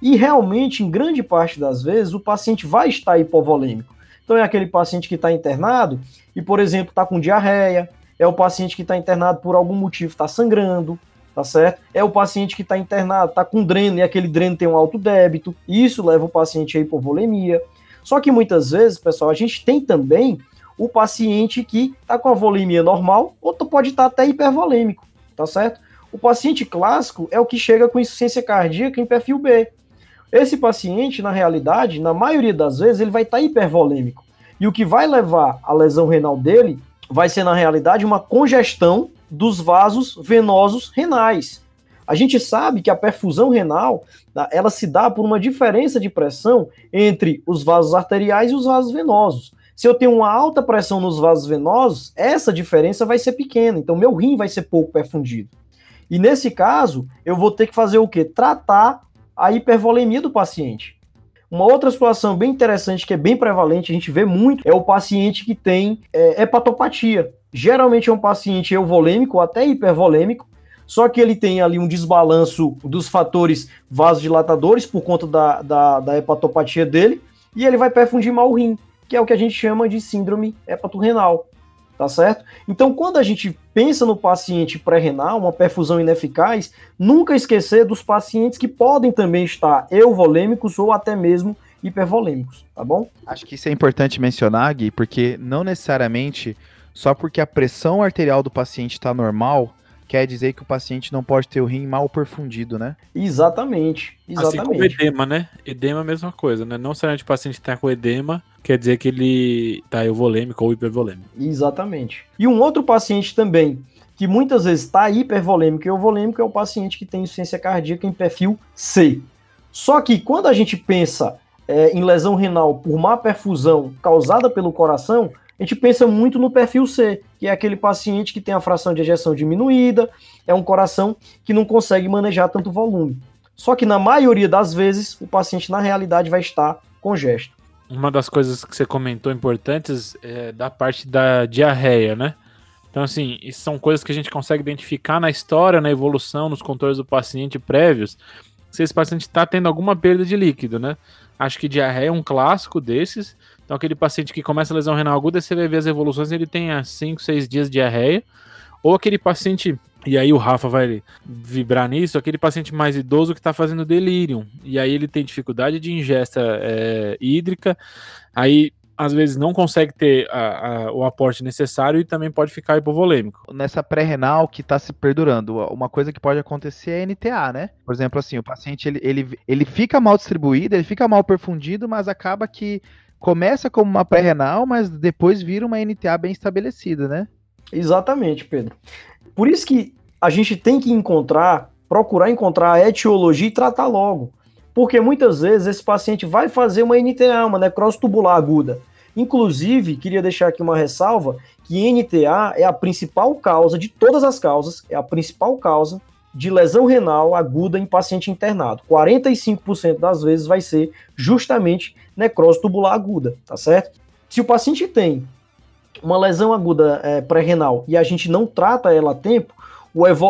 E realmente, em grande parte das vezes, o paciente vai estar hipovolêmico. Então, é aquele paciente que está internado e, por exemplo, está com diarreia, é o paciente que está internado por algum motivo, está sangrando, tá certo? É o paciente que está internado, está com dreno e aquele dreno tem um alto débito, e isso leva o paciente a hipovolemia. Só que muitas vezes, pessoal, a gente tem também o paciente que está com a volemia normal, ou pode estar tá até hipervolêmico, tá certo? O paciente clássico é o que chega com insuficiência cardíaca em perfil B. Esse paciente, na realidade, na maioria das vezes, ele vai estar tá hipervolêmico. E o que vai levar a lesão renal dele vai ser, na realidade, uma congestão dos vasos venosos renais. A gente sabe que a perfusão renal, tá, ela se dá por uma diferença de pressão entre os vasos arteriais e os vasos venosos. Se eu tenho uma alta pressão nos vasos venosos, essa diferença vai ser pequena, então meu rim vai ser pouco perfundido. E nesse caso, eu vou ter que fazer o quê? Tratar a hipervolemia do paciente. Uma outra situação bem interessante, que é bem prevalente, a gente vê muito, é o paciente que tem é, hepatopatia. Geralmente é um paciente euvolêmico ou até hipervolêmico, só que ele tem ali um desbalanço dos fatores vasodilatadores por conta da, da, da hepatopatia dele, e ele vai perfundir mal o rim que é o que a gente chama de síndrome hepatorrenal, tá certo? Então, quando a gente pensa no paciente pré-renal, uma perfusão ineficaz, nunca esquecer dos pacientes que podem também estar euvolêmicos ou até mesmo hipervolêmicos, tá bom? Acho que isso é importante mencionar, Gui, porque não necessariamente só porque a pressão arterial do paciente está normal quer dizer que o paciente não pode ter o rim mal perfundido, né? Exatamente, exatamente. Assim como edema, né? Edema é a mesma coisa, né? Não somente o paciente está com edema, quer dizer que ele está euvolêmico ou hipervolêmico. Exatamente. E um outro paciente também, que muitas vezes está hipervolêmico e euvolêmico, é o paciente que tem insuficiência cardíaca em perfil C. Só que quando a gente pensa é, em lesão renal por má perfusão causada pelo coração, a gente pensa muito no perfil C, que é aquele paciente que tem a fração de ejeção diminuída, é um coração que não consegue manejar tanto volume. Só que na maioria das vezes, o paciente na realidade vai estar congesto. Uma das coisas que você comentou importantes é da parte da diarreia, né? Então, assim, são coisas que a gente consegue identificar na história, na evolução, nos controles do paciente prévios, se esse paciente está tendo alguma perda de líquido, né? Acho que diarreia é um clássico desses. Então, aquele paciente que começa a lesão renal aguda, você vai ver as evoluções, ele tem há 5, 6 dias de diarreia. Ou aquele paciente, e aí o Rafa vai vibrar nisso, aquele paciente mais idoso que está fazendo delírio. E aí ele tem dificuldade de ingesta é, hídrica. Aí às vezes não consegue ter a, a, o aporte necessário e também pode ficar hipovolêmico. Nessa pré-renal que está se perdurando, uma coisa que pode acontecer é NTA, né? Por exemplo, assim, o paciente ele, ele, ele fica mal distribuído, ele fica mal perfundido, mas acaba que começa como uma pré-renal, mas depois vira uma NTA bem estabelecida, né? Exatamente, Pedro. Por isso que a gente tem que encontrar, procurar encontrar a etiologia e tratar logo. Porque muitas vezes esse paciente vai fazer uma NTA, uma necrose tubular aguda. Inclusive, queria deixar aqui uma ressalva que NTA é a principal causa de todas as causas, é a principal causa de lesão renal aguda em paciente internado. 45% das vezes vai ser justamente necrose tubular aguda, tá certo? Se o paciente tem uma lesão aguda é, pré-renal e a gente não trata ela a tempo,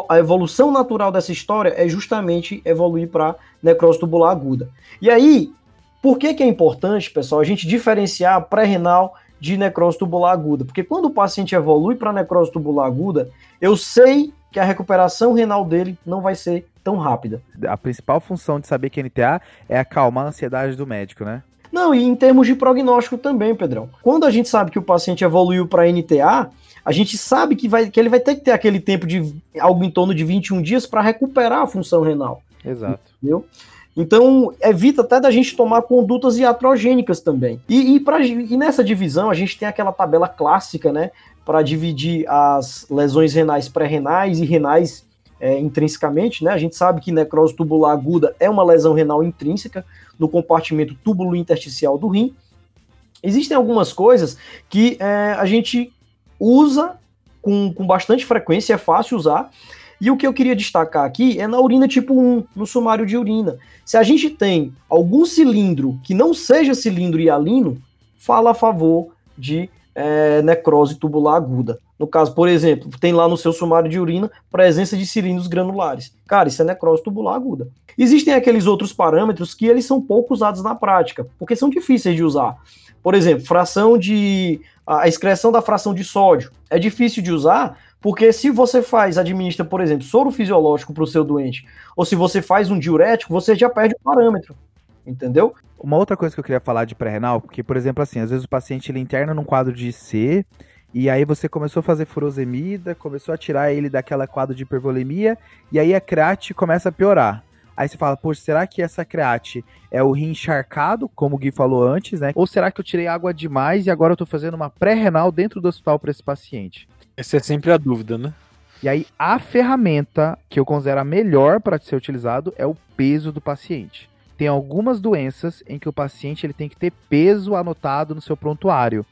a evolução natural dessa história é justamente evoluir para necrose tubular aguda. E aí, por que, que é importante, pessoal, a gente diferenciar pré-renal de necrose tubular aguda? Porque quando o paciente evolui para necrose tubular aguda, eu sei que a recuperação renal dele não vai ser tão rápida. A principal função de saber que é NTA é acalmar a ansiedade do médico, né? Não, e em termos de prognóstico também, Pedrão. Quando a gente sabe que o paciente evoluiu para NTA, a gente sabe que, vai, que ele vai ter que ter aquele tempo de algo em torno de 21 dias para recuperar a função renal. Exato. Entendeu? Então, evita até da gente tomar condutas iatrogênicas também. E, e, pra, e nessa divisão, a gente tem aquela tabela clássica, né? Para dividir as lesões renais pré-renais e renais é, intrinsecamente, né? A gente sabe que necrose tubular aguda é uma lesão renal intrínseca no compartimento túbulo intersticial do rim. Existem algumas coisas que é, a gente usa com, com bastante frequência, é fácil usar, e o que eu queria destacar aqui é na urina tipo 1, no sumário de urina. Se a gente tem algum cilindro que não seja cilindro hialino, fala a favor de é, necrose tubular aguda. No caso, por exemplo, tem lá no seu sumário de urina presença de cilindros granulares. Cara, isso é necrose tubular aguda. Existem aqueles outros parâmetros que eles são pouco usados na prática, porque são difíceis de usar. Por exemplo, fração de a excreção da fração de sódio é difícil de usar porque se você faz, administra, por exemplo, soro fisiológico para o seu doente, ou se você faz um diurético, você já perde o parâmetro. Entendeu? Uma outra coisa que eu queria falar de pré-renal, porque, por exemplo, assim, às vezes o paciente ele interna num quadro de C, e aí você começou a fazer furosemida, começou a tirar ele daquela quadro de hipervolemia, e aí a create começa a piorar. Aí você fala, poxa, será que essa create é o rim encharcado, como o Gui falou antes, né? Ou será que eu tirei água demais e agora eu tô fazendo uma pré-renal dentro do hospital para esse paciente? Essa é sempre a dúvida, né? E aí, a ferramenta que eu considero a melhor para ser utilizado é o peso do paciente. Tem algumas doenças em que o paciente ele tem que ter peso anotado no seu prontuário,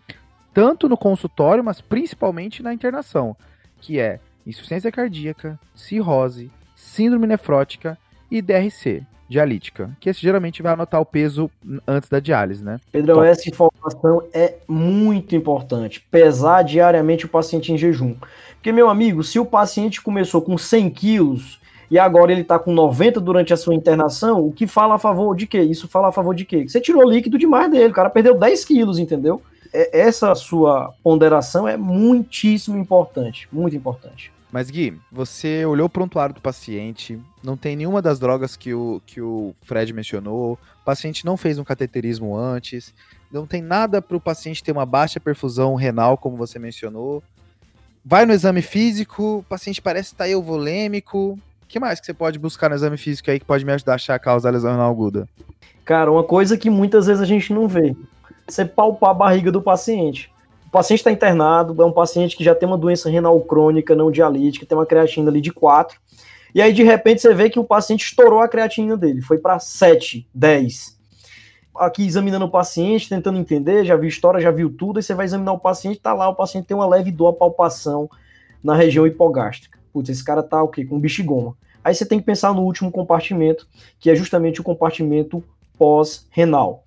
tanto no consultório, mas principalmente na internação, que é insuficiência cardíaca, cirrose, síndrome nefrótica e DRC dialítica, que esse geralmente vai anotar o peso antes da diálise, né? Pedro, Top. essa informação é muito importante. Pesar diariamente o paciente em jejum. Porque, meu amigo, se o paciente começou com 100 quilos e agora ele está com 90 durante a sua internação, o que fala a favor de quê? Isso fala a favor de quê? Você tirou líquido demais dele, o cara perdeu 10 quilos, entendeu? É, essa sua ponderação é muitíssimo importante, muito importante. Mas Gui, você olhou o prontuário do paciente, não tem nenhuma das drogas que o, que o Fred mencionou, o paciente não fez um cateterismo antes, não tem nada para o paciente ter uma baixa perfusão renal, como você mencionou. vai no exame físico, o paciente parece estar euvolêmico. O que mais que você pode buscar no exame físico aí que pode me ajudar a achar a causa da lesão renal aguda? Cara, uma coisa que muitas vezes a gente não vê. Você palpar a barriga do paciente. O paciente está internado, é um paciente que já tem uma doença renal crônica, não dialítica, tem uma creatina ali de 4. E aí, de repente, você vê que o paciente estourou a creatina dele, foi para 7, 10 aqui examinando o paciente, tentando entender, já viu história, já viu tudo, aí você vai examinar o paciente, tá lá, o paciente tem uma leve dor, palpação na região hipogástrica. Putz, esse cara tá o quê? Com bexigoma. Aí você tem que pensar no último compartimento, que é justamente o compartimento pós-renal.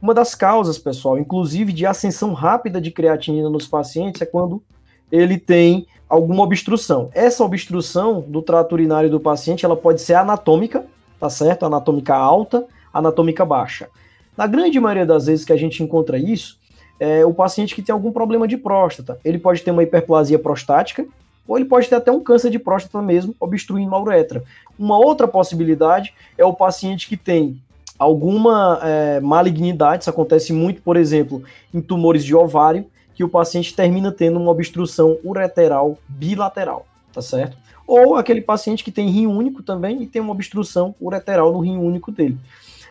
Uma das causas, pessoal, inclusive de ascensão rápida de creatinina nos pacientes, é quando ele tem alguma obstrução. Essa obstrução do trato urinário do paciente, ela pode ser anatômica, tá certo? Anatômica alta, anatômica baixa. Na grande maioria das vezes que a gente encontra isso, é o paciente que tem algum problema de próstata. Ele pode ter uma hiperplasia prostática, ou ele pode ter até um câncer de próstata mesmo, obstruindo a uretra. Uma outra possibilidade é o paciente que tem alguma é, malignidade, isso acontece muito, por exemplo, em tumores de ovário, que o paciente termina tendo uma obstrução ureteral bilateral, tá certo? Ou aquele paciente que tem rim único também e tem uma obstrução ureteral no rim único dele.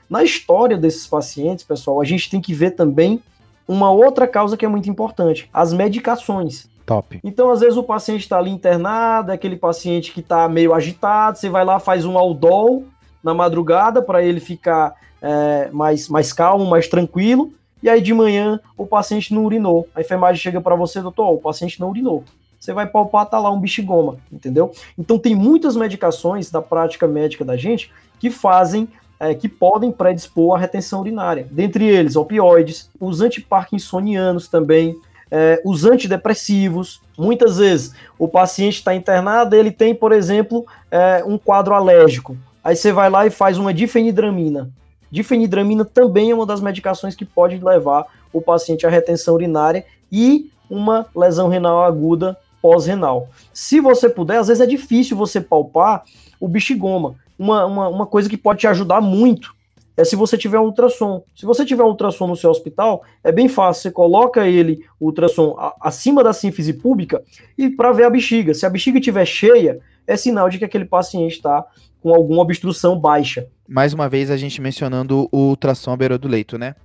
Na história desses pacientes, pessoal, a gente tem que ver também uma outra causa que é muito importante: as medicações. Top. Então, às vezes, o paciente está ali internado, é aquele paciente que está meio agitado, você vai lá, faz um aldol na madrugada para ele ficar é, mais, mais calmo, mais tranquilo, e aí de manhã o paciente não urinou. A enfermagem chega para você, doutor, o paciente não urinou. Você vai palpar, tá lá um bichigoma, entendeu? Então tem muitas medicações da prática médica da gente que fazem é, que podem predispor à retenção urinária. Dentre eles, opioides, os antiparkinsonianos também, é, os antidepressivos. Muitas vezes o paciente está internado, ele tem, por exemplo, é, um quadro alérgico. Aí você vai lá e faz uma difenidramina. Difenidramina também é uma das medicações que pode levar o paciente à retenção urinária e uma lesão renal aguda pós-renal. Se você puder, às vezes é difícil você palpar o bichigoma uma, uma, uma coisa que pode te ajudar muito é se você tiver um ultrassom. Se você tiver um ultrassom no seu hospital, é bem fácil. Você coloca ele, o ultrassom, a, acima da sínfise pública e para ver a bexiga. Se a bexiga estiver cheia, é sinal de que aquele paciente está com alguma obstrução baixa. Mais uma vez, a gente mencionando o ultrassom à beira do leito, né?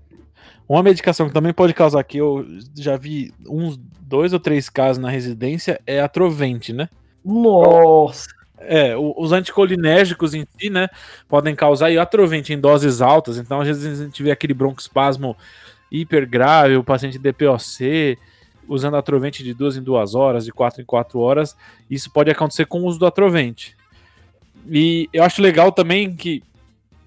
Uma medicação que também pode causar aqui, eu já vi uns dois ou três casos na residência, é a Trovente, né? Nossa! É, os anticolinérgicos em si, né, podem causar e atrovente em doses altas, então às vezes a gente vê aquele broncoespasmo hiper grave, o paciente DPOC, usando atrovente de duas em duas horas, de quatro em quatro horas, isso pode acontecer com o uso do atrovente. E eu acho legal também que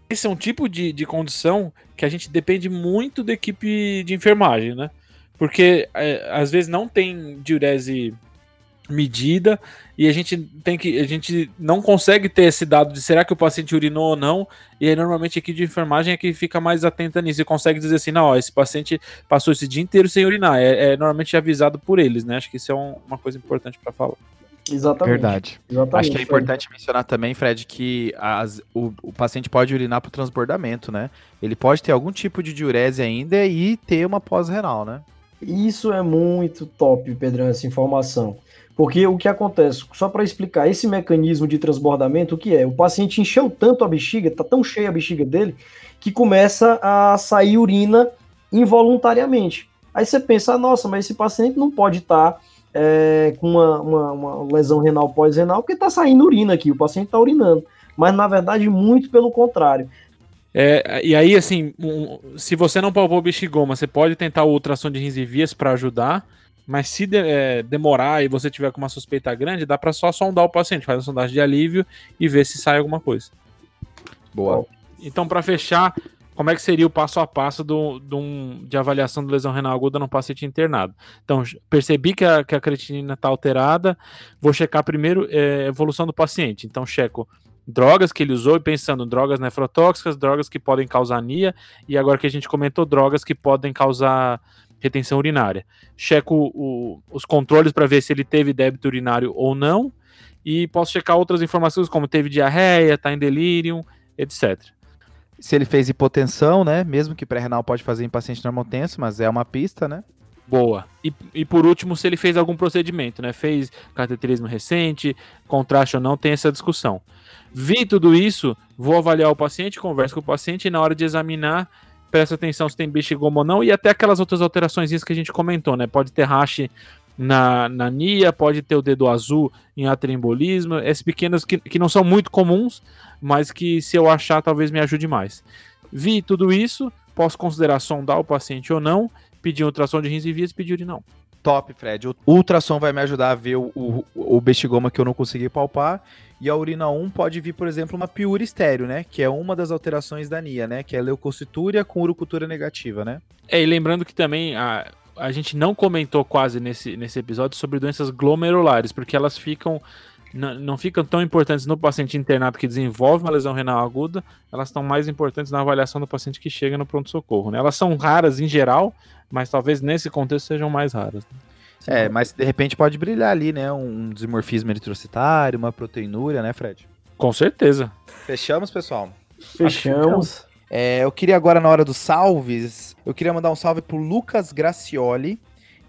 esse é um tipo de, de condição que a gente depende muito da equipe de enfermagem, né? Porque é, às vezes não tem diurese medida e a gente tem que a gente não consegue ter esse dado de será que o paciente urinou ou não e aí normalmente a equipe de enfermagem é que fica mais atenta nisso e consegue dizer assim não ó, esse paciente passou esse dia inteiro sem urinar é, é normalmente avisado por eles né acho que isso é um, uma coisa importante para falar Exatamente. Verdade. Exatamente, Acho que é importante mencionar também, Fred, que as, o, o paciente pode urinar por transbordamento, né? Ele pode ter algum tipo de diurese ainda e ter uma pós-renal, né? Isso é muito top, Pedrão, essa informação. Porque o que acontece, só para explicar esse mecanismo de transbordamento, o que é? O paciente encheu tanto a bexiga, tá tão cheia a bexiga dele, que começa a sair urina involuntariamente. Aí você pensa, ah, nossa, mas esse paciente não pode estar tá, é, com uma, uma, uma, lesão renal pós-renal, porque está saindo urina aqui, o paciente está urinando. Mas na verdade, muito pelo contrário. É, e aí, assim, se você não palpou bexigoma, você pode tentar o ultrassom de rins e vias para ajudar. Mas se de, é, demorar e você tiver com uma suspeita grande, dá para só sondar o paciente, fazer uma sondagem de alívio e ver se sai alguma coisa. Boa. Então, para fechar, como é que seria o passo a passo do, do de avaliação de lesão renal aguda no paciente internado? Então, percebi que a, que a creatinina está alterada, vou checar primeiro é, evolução do paciente. Então, checo drogas que ele usou e pensando drogas nefrotóxicas, drogas que podem causar anemia, e agora que a gente comentou, drogas que podem causar retenção urinária. Checo o, os controles para ver se ele teve débito urinário ou não. E posso checar outras informações, como teve diarreia, está em delírio, etc. Se ele fez hipotensão, né? Mesmo que pré-renal pode fazer em paciente normotenso, mas é uma pista, né? Boa. E, e por último, se ele fez algum procedimento, né? Fez cateterismo recente, contraste ou não, tem essa discussão. Vi tudo isso, vou avaliar o paciente, converso com o paciente e na hora de examinar, presta atenção se tem bichigoma ou não e até aquelas outras alterações que a gente comentou, né? Pode ter rache na, na NIA, pode ter o dedo azul em atrembolismo, esses pequenos que, que não são muito comuns, mas que se eu achar talvez me ajude mais. Vi tudo isso, posso considerar sondar o paciente ou não, pedir ultrassom de rins e vias pedir não. Top, Fred. O ultrassom vai me ajudar a ver o, o, o que eu não consegui palpar. E a urina 1 pode vir, por exemplo, uma piúria estéreo, né? Que é uma das alterações da NIA, né? Que é leucocitúria com urocultura negativa, né? É, e lembrando que também a, a gente não comentou quase nesse, nesse episódio sobre doenças glomerulares, porque elas ficam não ficam tão importantes no paciente internado que desenvolve uma lesão renal aguda, elas estão mais importantes na avaliação do paciente que chega no pronto-socorro. Né? Elas são raras em geral, mas talvez nesse contexto sejam mais raras. Né? É, mas de repente pode brilhar ali, né? Um desmorfismo eritrocitário, uma proteinúria, né, Fred? Com certeza. Fechamos, pessoal? Fechamos. É, eu queria agora, na hora dos salves, eu queria mandar um salve pro Lucas Gracioli.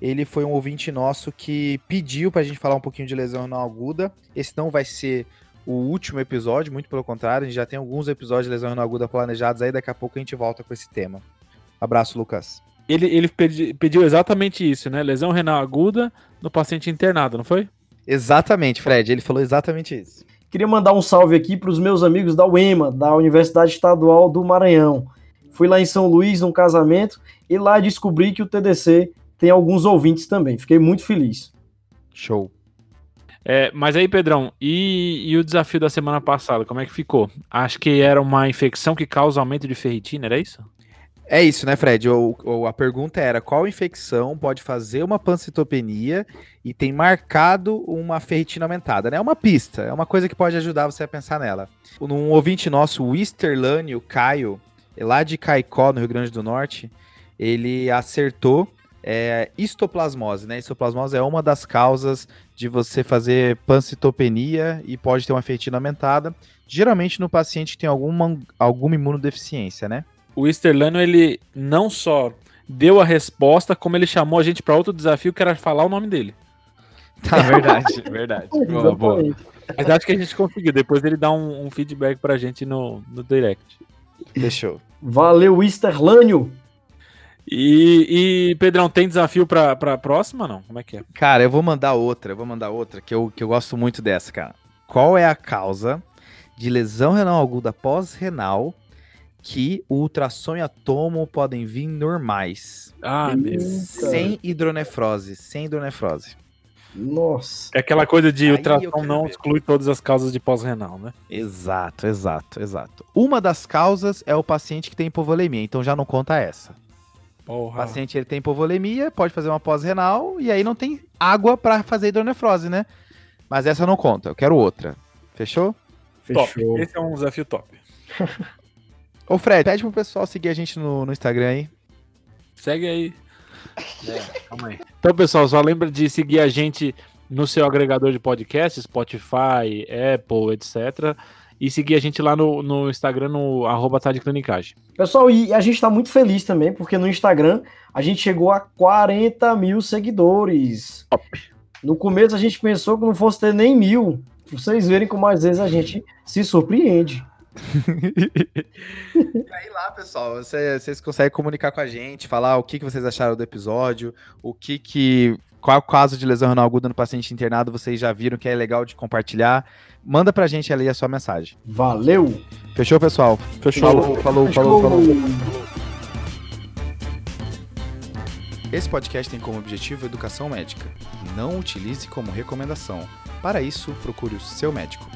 Ele foi um ouvinte nosso que pediu pra gente falar um pouquinho de lesão renal aguda. Esse não vai ser o último episódio, muito pelo contrário, a gente já tem alguns episódios de lesão renal aguda planejados aí, daqui a pouco a gente volta com esse tema. Abraço, Lucas. Ele, ele pedi, pediu exatamente isso, né? Lesão renal aguda no paciente internado, não foi? Exatamente, Fred, ele falou exatamente isso. Queria mandar um salve aqui para os meus amigos da UEMA, da Universidade Estadual do Maranhão. Fui lá em São Luís num casamento e lá descobri que o TDC tem alguns ouvintes também. Fiquei muito feliz. Show. É, mas aí, Pedrão, e, e, o desafio da semana passada, como é que ficou? Acho que era uma infecção que causa aumento de ferritina, era isso? É isso, né, Fred? O, o, a pergunta era qual infecção pode fazer uma pancitopenia e tem marcado uma ferritina aumentada, né? É uma pista, é uma coisa que pode ajudar você a pensar nela. Um ouvinte nosso, o Easterlânio Caio, lá de Caicó, no Rio Grande do Norte, ele acertou é, histoplasmose, né? Histoplasmose é uma das causas de você fazer pancitopenia e pode ter uma ferritina aumentada, geralmente no paciente que tem alguma, alguma imunodeficiência, né? O Easterlano, ele não só deu a resposta, como ele chamou a gente para outro desafio, que era falar o nome dele. Tá, verdade, verdade. boa, boa. Mas acho que a gente conseguiu. Depois ele dá um, um feedback pra gente no, no direct. Fechou. Valeu, Easterlânio! E, e, Pedrão, tem desafio pra, pra próxima não? Como é que é? Cara, eu vou mandar outra, eu vou mandar outra, que eu, que eu gosto muito dessa, cara. Qual é a causa de lesão renal aguda pós-renal que o ultrassom e a tomo podem vir normais. Ah, meu. Sem hidronefrose, sem hidronefrose. Nossa. É aquela coisa de Aí ultrassom não ver. exclui todas as causas de pós-renal, né? Exato, exato, exato. Uma das causas é o paciente que tem hipovolemia, então já não conta essa. Porra. O paciente ele tem hipovolemia, pode fazer uma pós-renal e aí não tem água para fazer hidronefrose, né? Mas essa não conta, eu quero outra. Fechou? Fechou. Top. Esse é um desafio top. Ô Fred, pede pro pessoal seguir a gente no, no Instagram aí. Segue aí. É, calma aí. Então, pessoal, só lembra de seguir a gente no seu agregador de podcast, Spotify, Apple, etc. E seguir a gente lá no, no Instagram, no arroba. Pessoal, e a gente tá muito feliz também, porque no Instagram a gente chegou a 40 mil seguidores. Top. No começo a gente pensou que não fosse ter nem mil. Pra vocês verem como às vezes a gente se surpreende. E aí lá, pessoal, vocês, vocês conseguem comunicar com a gente, falar o que, que vocês acharam do episódio, o que que qual caso de lesão renal aguda no paciente internado vocês já viram que é legal de compartilhar. Manda pra gente ali a sua mensagem. Valeu! Fechou, pessoal? Fechou. Falou, falou, falou, falou. Esse podcast tem como objetivo educação médica. Não utilize como recomendação. Para isso, procure o seu médico.